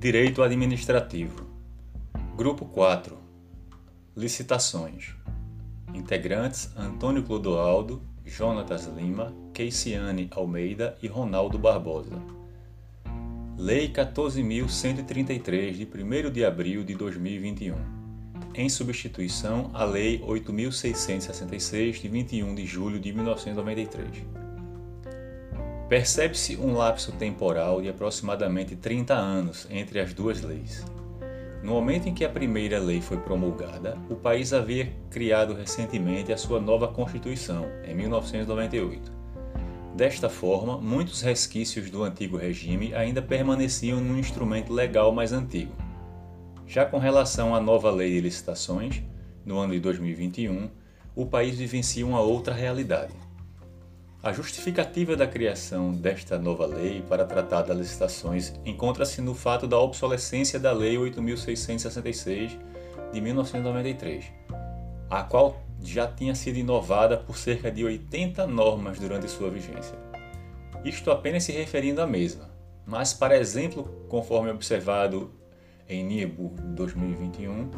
Direito Administrativo. Grupo 4. Licitações. Integrantes Antônio Clodoaldo, Jonatas Lima, Keiciane Almeida e Ronaldo Barbosa. Lei 14.133, de 1 de abril de 2021, em substituição à Lei 8.666, de 21 de julho de 1993. Percebe-se um lapso temporal de aproximadamente 30 anos entre as duas leis. No momento em que a primeira lei foi promulgada, o país havia criado recentemente a sua nova Constituição, em 1998. Desta forma, muitos resquícios do antigo regime ainda permaneciam no instrumento legal mais antigo. Já com relação à nova lei de licitações, no ano de 2021, o país vivencia uma outra realidade. A justificativa da criação desta nova lei para tratar das licitações encontra-se no fato da obsolescência da Lei 8.666 de 1993, a qual já tinha sido inovada por cerca de 80 normas durante sua vigência. Isto apenas se referindo à mesma, mas, para exemplo, conforme observado em NIEBU 2021,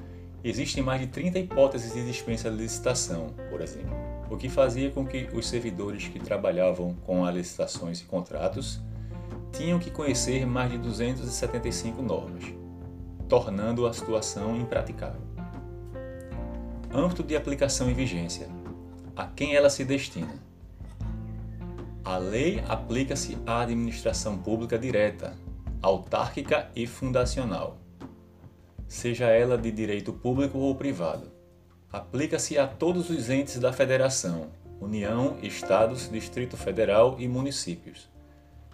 existem mais de 30 hipóteses de dispensa de licitação, por exemplo, o que fazia com que os servidores que trabalhavam com as licitações e contratos tinham que conhecer mais de 275 normas, tornando a situação impraticável. Âmbito de aplicação e vigência. A quem ela se destina? A lei aplica-se à administração pública direta, autárquica e fundacional, seja ela de direito público ou privado. Aplica-se a todos os entes da Federação, União, Estados, Distrito Federal e municípios.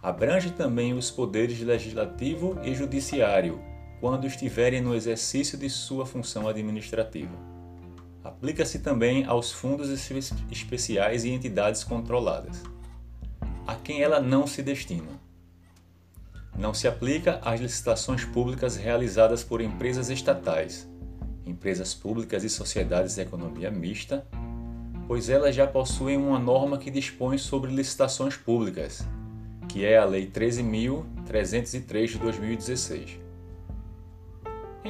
Abrange também os poderes legislativo e judiciário, quando estiverem no exercício de sua função administrativa. Aplica-se também aos fundos especiais e entidades controladas. A quem ela não se destina. Não se aplica às licitações públicas realizadas por empresas estatais, empresas públicas e sociedades de economia mista, pois elas já possuem uma norma que dispõe sobre licitações públicas, que é a Lei 13.303 de 2016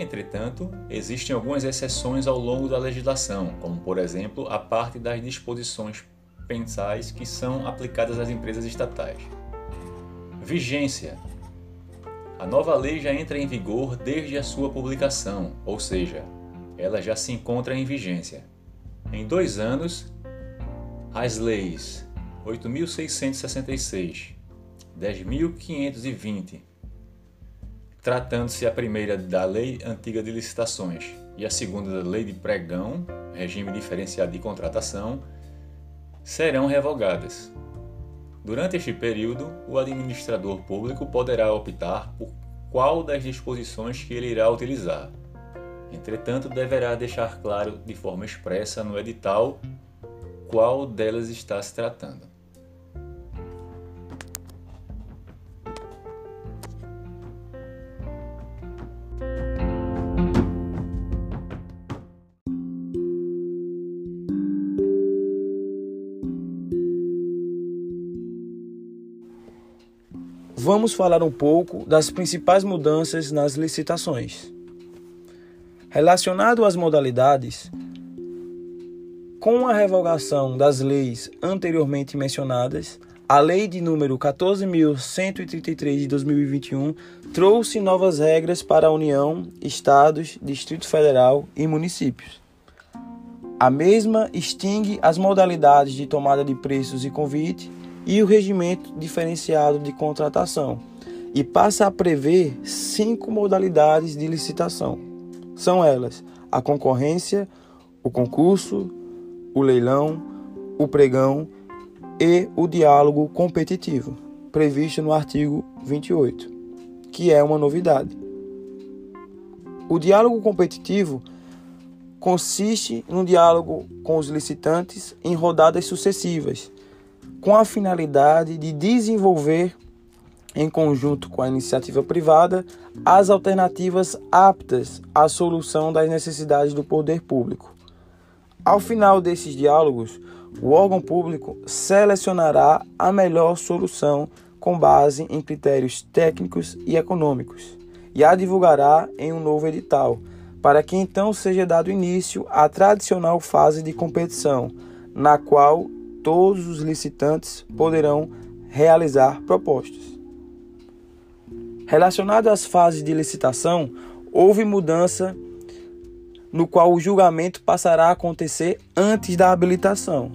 Entretanto, existem algumas exceções ao longo da legislação, como por exemplo a parte das disposições pensais que são aplicadas às empresas estatais. Vigência. A nova lei já entra em vigor desde a sua publicação, ou seja, ela já se encontra em vigência. Em dois anos, as leis 8.666, 10.520 tratando-se a primeira da Lei Antiga de Licitações e a segunda da Lei de Pregão, regime diferenciado de contratação, serão revogadas. Durante este período, o administrador público poderá optar por qual das disposições que ele irá utilizar. Entretanto, deverá deixar claro de forma expressa no edital qual delas está se tratando. Vamos falar um pouco das principais mudanças nas licitações. Relacionado às modalidades, com a revogação das leis anteriormente mencionadas, a Lei de número 14.133 de 2021 trouxe novas regras para a União, Estados, Distrito Federal e municípios. A mesma extingue as modalidades de tomada de preços e convite e o regimento diferenciado de contratação e passa a prever cinco modalidades de licitação. São elas: a concorrência, o concurso, o leilão, o pregão e o diálogo competitivo, previsto no artigo 28, que é uma novidade. O diálogo competitivo consiste num diálogo com os licitantes em rodadas sucessivas com a finalidade de desenvolver, em conjunto com a iniciativa privada, as alternativas aptas à solução das necessidades do poder público. Ao final desses diálogos, o órgão público selecionará a melhor solução com base em critérios técnicos e econômicos e a divulgará em um novo edital, para que então seja dado início à tradicional fase de competição, na qual todos os licitantes poderão realizar propostas. Relacionado às fases de licitação, houve mudança no qual o julgamento passará a acontecer antes da habilitação,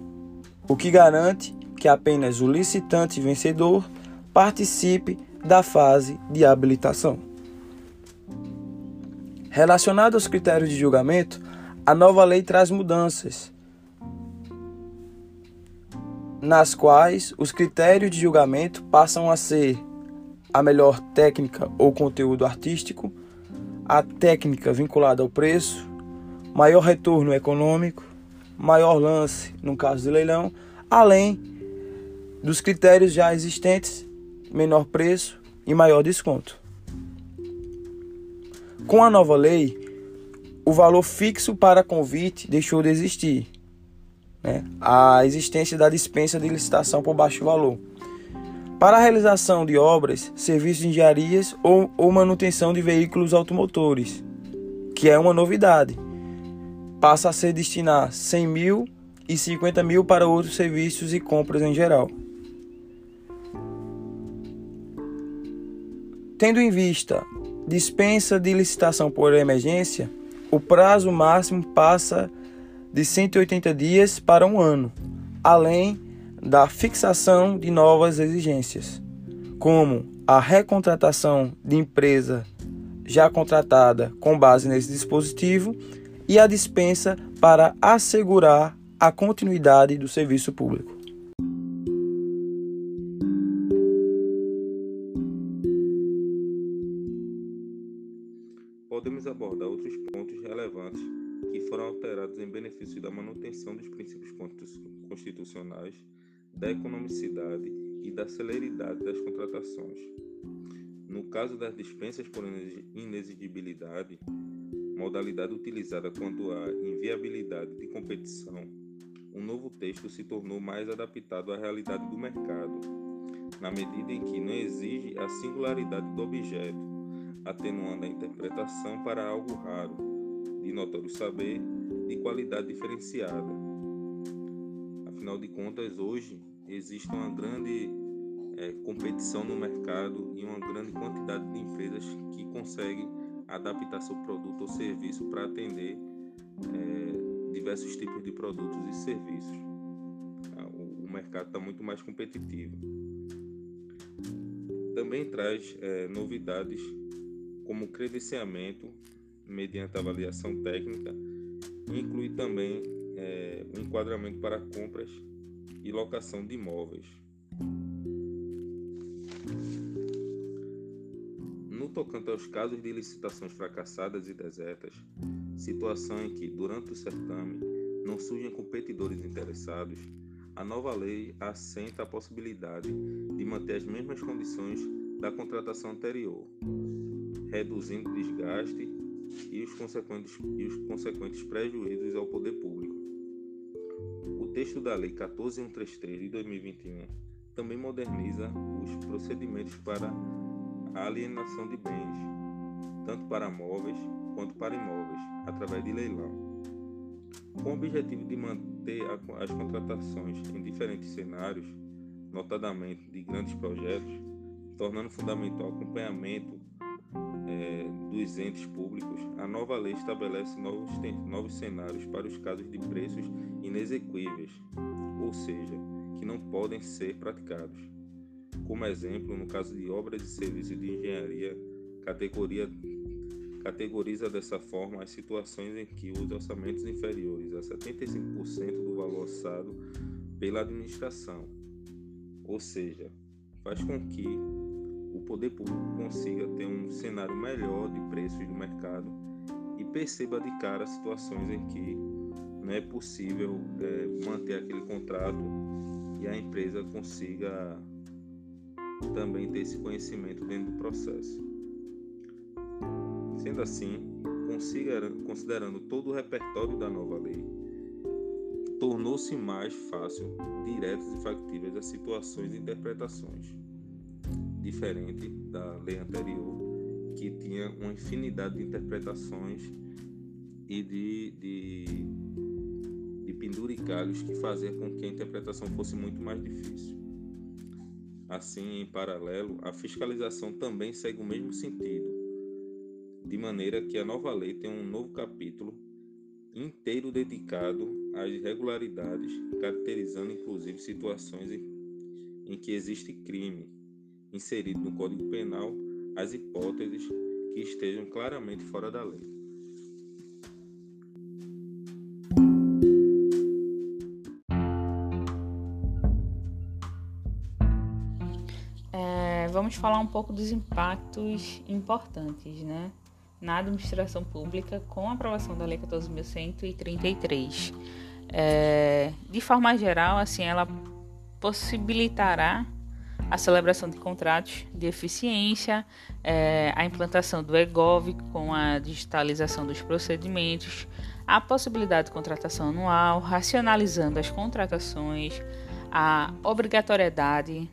o que garante que apenas o licitante vencedor participe da fase de habilitação. Relacionado aos critérios de julgamento, a nova lei traz mudanças, nas quais os critérios de julgamento passam a ser a melhor técnica ou conteúdo artístico, a técnica vinculada ao preço, maior retorno econômico, maior lance no caso de leilão, além dos critérios já existentes, menor preço e maior desconto. Com a nova lei, o valor fixo para convite deixou de existir. Né? A existência da dispensa de licitação por baixo valor para a realização de obras, serviços de engenharias ou, ou manutenção de veículos automotores, que é uma novidade. Passa a ser destinar 100 mil e 50 mil para outros serviços e compras em geral. Tendo em vista dispensa de licitação por emergência, o prazo máximo passa de 180 dias para um ano, além da fixação de novas exigências, como a recontratação de empresa já contratada com base nesse dispositivo e a dispensa para assegurar a continuidade do serviço público. Foram alterados em benefício da manutenção dos princípios constitucionais da economicidade e da celeridade das contratações. No caso das dispensas por inexigibilidade, modalidade utilizada quando há inviabilidade de competição, um novo texto se tornou mais adaptado à realidade do mercado, na medida em que não exige a singularidade do objeto, atenuando a interpretação para algo raro, de notório saber, de qualidade diferenciada Afinal de contas, hoje existe uma grande é, competição no mercado e uma grande quantidade de empresas que conseguem adaptar seu produto ou serviço para atender é, diversos tipos de produtos e serviços. Ah, o, o mercado está muito mais competitivo. Também traz é, novidades como credenciamento mediante avaliação técnica inclui também é, um enquadramento para compras e locação de imóveis. No tocante aos casos de licitações fracassadas e desertas, situação em que, durante o certame, não surgem competidores interessados, a nova lei assenta a possibilidade de manter as mesmas condições da contratação anterior, reduzindo o desgaste e os consequentes, e os consequentes prejuízos ao poder público texto da Lei 14133 de 2021 também moderniza os procedimentos para a alienação de bens, tanto para móveis quanto para imóveis, através de leilão. Com o objetivo de manter as contratações em diferentes cenários, notadamente de grandes projetos, tornando fundamental o acompanhamento é, dos entes públicos, a nova lei estabelece novos, novos cenários para os casos de preços inexequíveis, ou seja, que não podem ser praticados. Como exemplo, no caso de obras e serviços de engenharia, categoria, categoriza dessa forma as situações em que os orçamentos inferiores a 75% do valor orçado pela administração, ou seja, faz com que o poder público consiga ter um cenário melhor de preços do mercado e perceba de cara situações em que não é possível é, manter aquele contrato e a empresa consiga também ter esse conhecimento dentro do processo. Sendo assim, considerando todo o repertório da nova lei, tornou-se mais fácil, diretas e factíveis as situações e interpretações diferente da lei anterior, que tinha uma infinidade de interpretações e de, de, de penduricalhos que fazia com que a interpretação fosse muito mais difícil. Assim, em paralelo, a fiscalização também segue o mesmo sentido, de maneira que a nova lei tem um novo capítulo inteiro dedicado às irregularidades, caracterizando inclusive situações em, em que existe crime inserido no Código Penal, as hipóteses que estejam claramente fora da lei. vamos falar um pouco dos impactos importantes né, na administração pública com a aprovação da Lei 14.133. É, de forma geral, assim, ela possibilitará a celebração de contratos de eficiência, é, a implantação do EGOV com a digitalização dos procedimentos, a possibilidade de contratação anual, racionalizando as contratações, a obrigatoriedade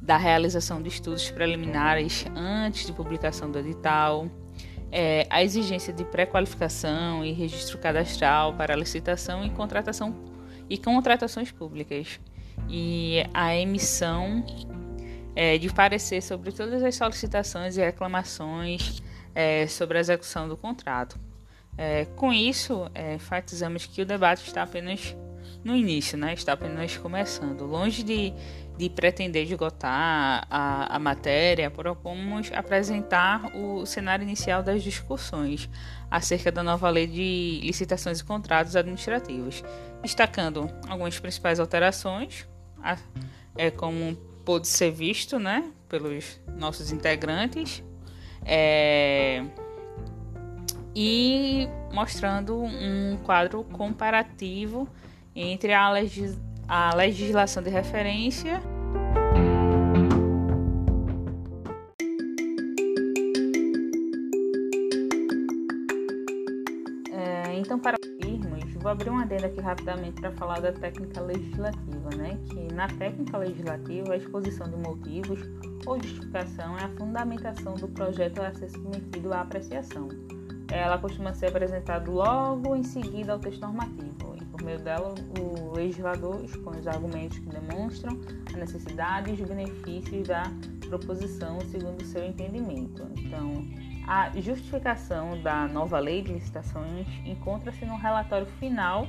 da realização de estudos preliminares antes de publicação do edital, é, a exigência de pré-qualificação e registro cadastral para licitação e contratação e contratações públicas e a emissão é, de parecer sobre todas as solicitações e reclamações é, sobre a execução do contrato. É, com isso, é, enfatizamos que o debate está apenas no início, né? está apenas começando. Longe de de pretender esgotar a, a matéria, propomos apresentar o cenário inicial das discussões acerca da nova lei de licitações e contratos administrativos, destacando algumas principais alterações, é, como pode ser visto né, pelos nossos integrantes, é, e mostrando um quadro comparativo entre a legislação a legislação de referência. É, então, para irmos, vou abrir uma adenda aqui rapidamente para falar da técnica legislativa, né? Que na técnica legislativa, a exposição de motivos ou justificação é a fundamentação do projeto a ser submetido à apreciação. Ela costuma ser apresentada logo em seguida ao texto normativo por meio dela, o legislador expõe os argumentos que demonstram a necessidade e os benefícios da proposição segundo o seu entendimento. Então, a justificação da nova lei de licitações encontra-se no relatório final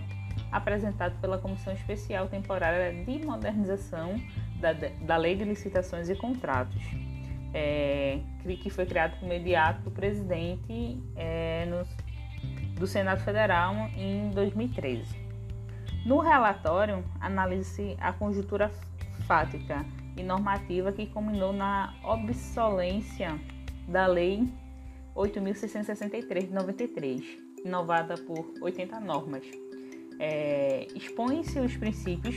apresentado pela Comissão Especial Temporária de Modernização da, da Lei de Licitações e Contratos, é, que foi criado por mediato do presidente é, no, do Senado Federal em 2013. No relatório, analisa-se a conjuntura fática e normativa que culminou na obsolência da Lei 8.663 de 93, inovada por 80 normas. É, Expõe-se os princípios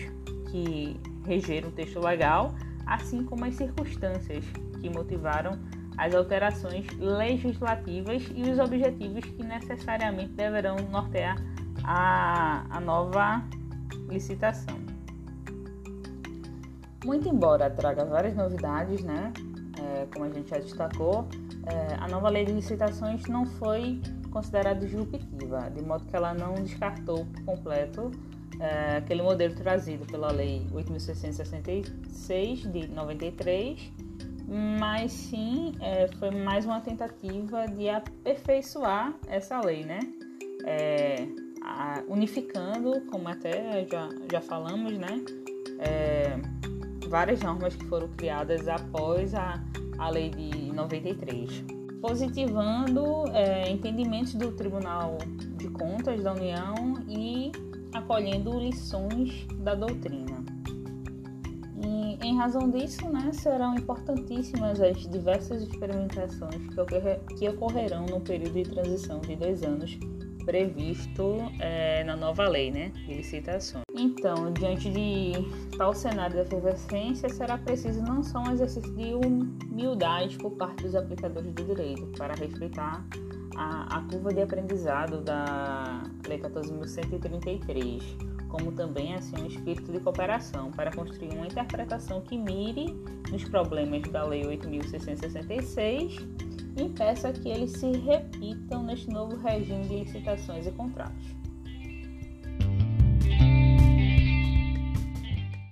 que regeram o texto legal, assim como as circunstâncias que motivaram as alterações legislativas e os objetivos que necessariamente deverão nortear a, a nova licitação. Muito embora traga várias novidades, né? É, como a gente já destacou, é, a nova lei de licitações não foi considerada disruptiva, de modo que ela não descartou por completo é, aquele modelo trazido pela Lei 8.666 de 93, mas sim é, foi mais uma tentativa de aperfeiçoar essa lei, né? É, unificando, como até já, já falamos, né? É, várias normas que foram criadas após a, a lei de 93, positivando é, entendimentos do Tribunal de Contas da União e acolhendo lições da doutrina. E, em razão disso, né, serão importantíssimas as diversas experimentações que, que ocorrerão no período de transição de dois anos previsto é, na nova lei né, de licitações. Então, diante de tal cenário de efervescência, será preciso não só um exercício de humildade por parte dos aplicadores do direito para respeitar a, a curva de aprendizado da Lei 14.133, como também assim um espírito de cooperação para construir uma interpretação que mire nos problemas da Lei 8.666 impeça que eles se repitam neste novo regime de licitações e contratos.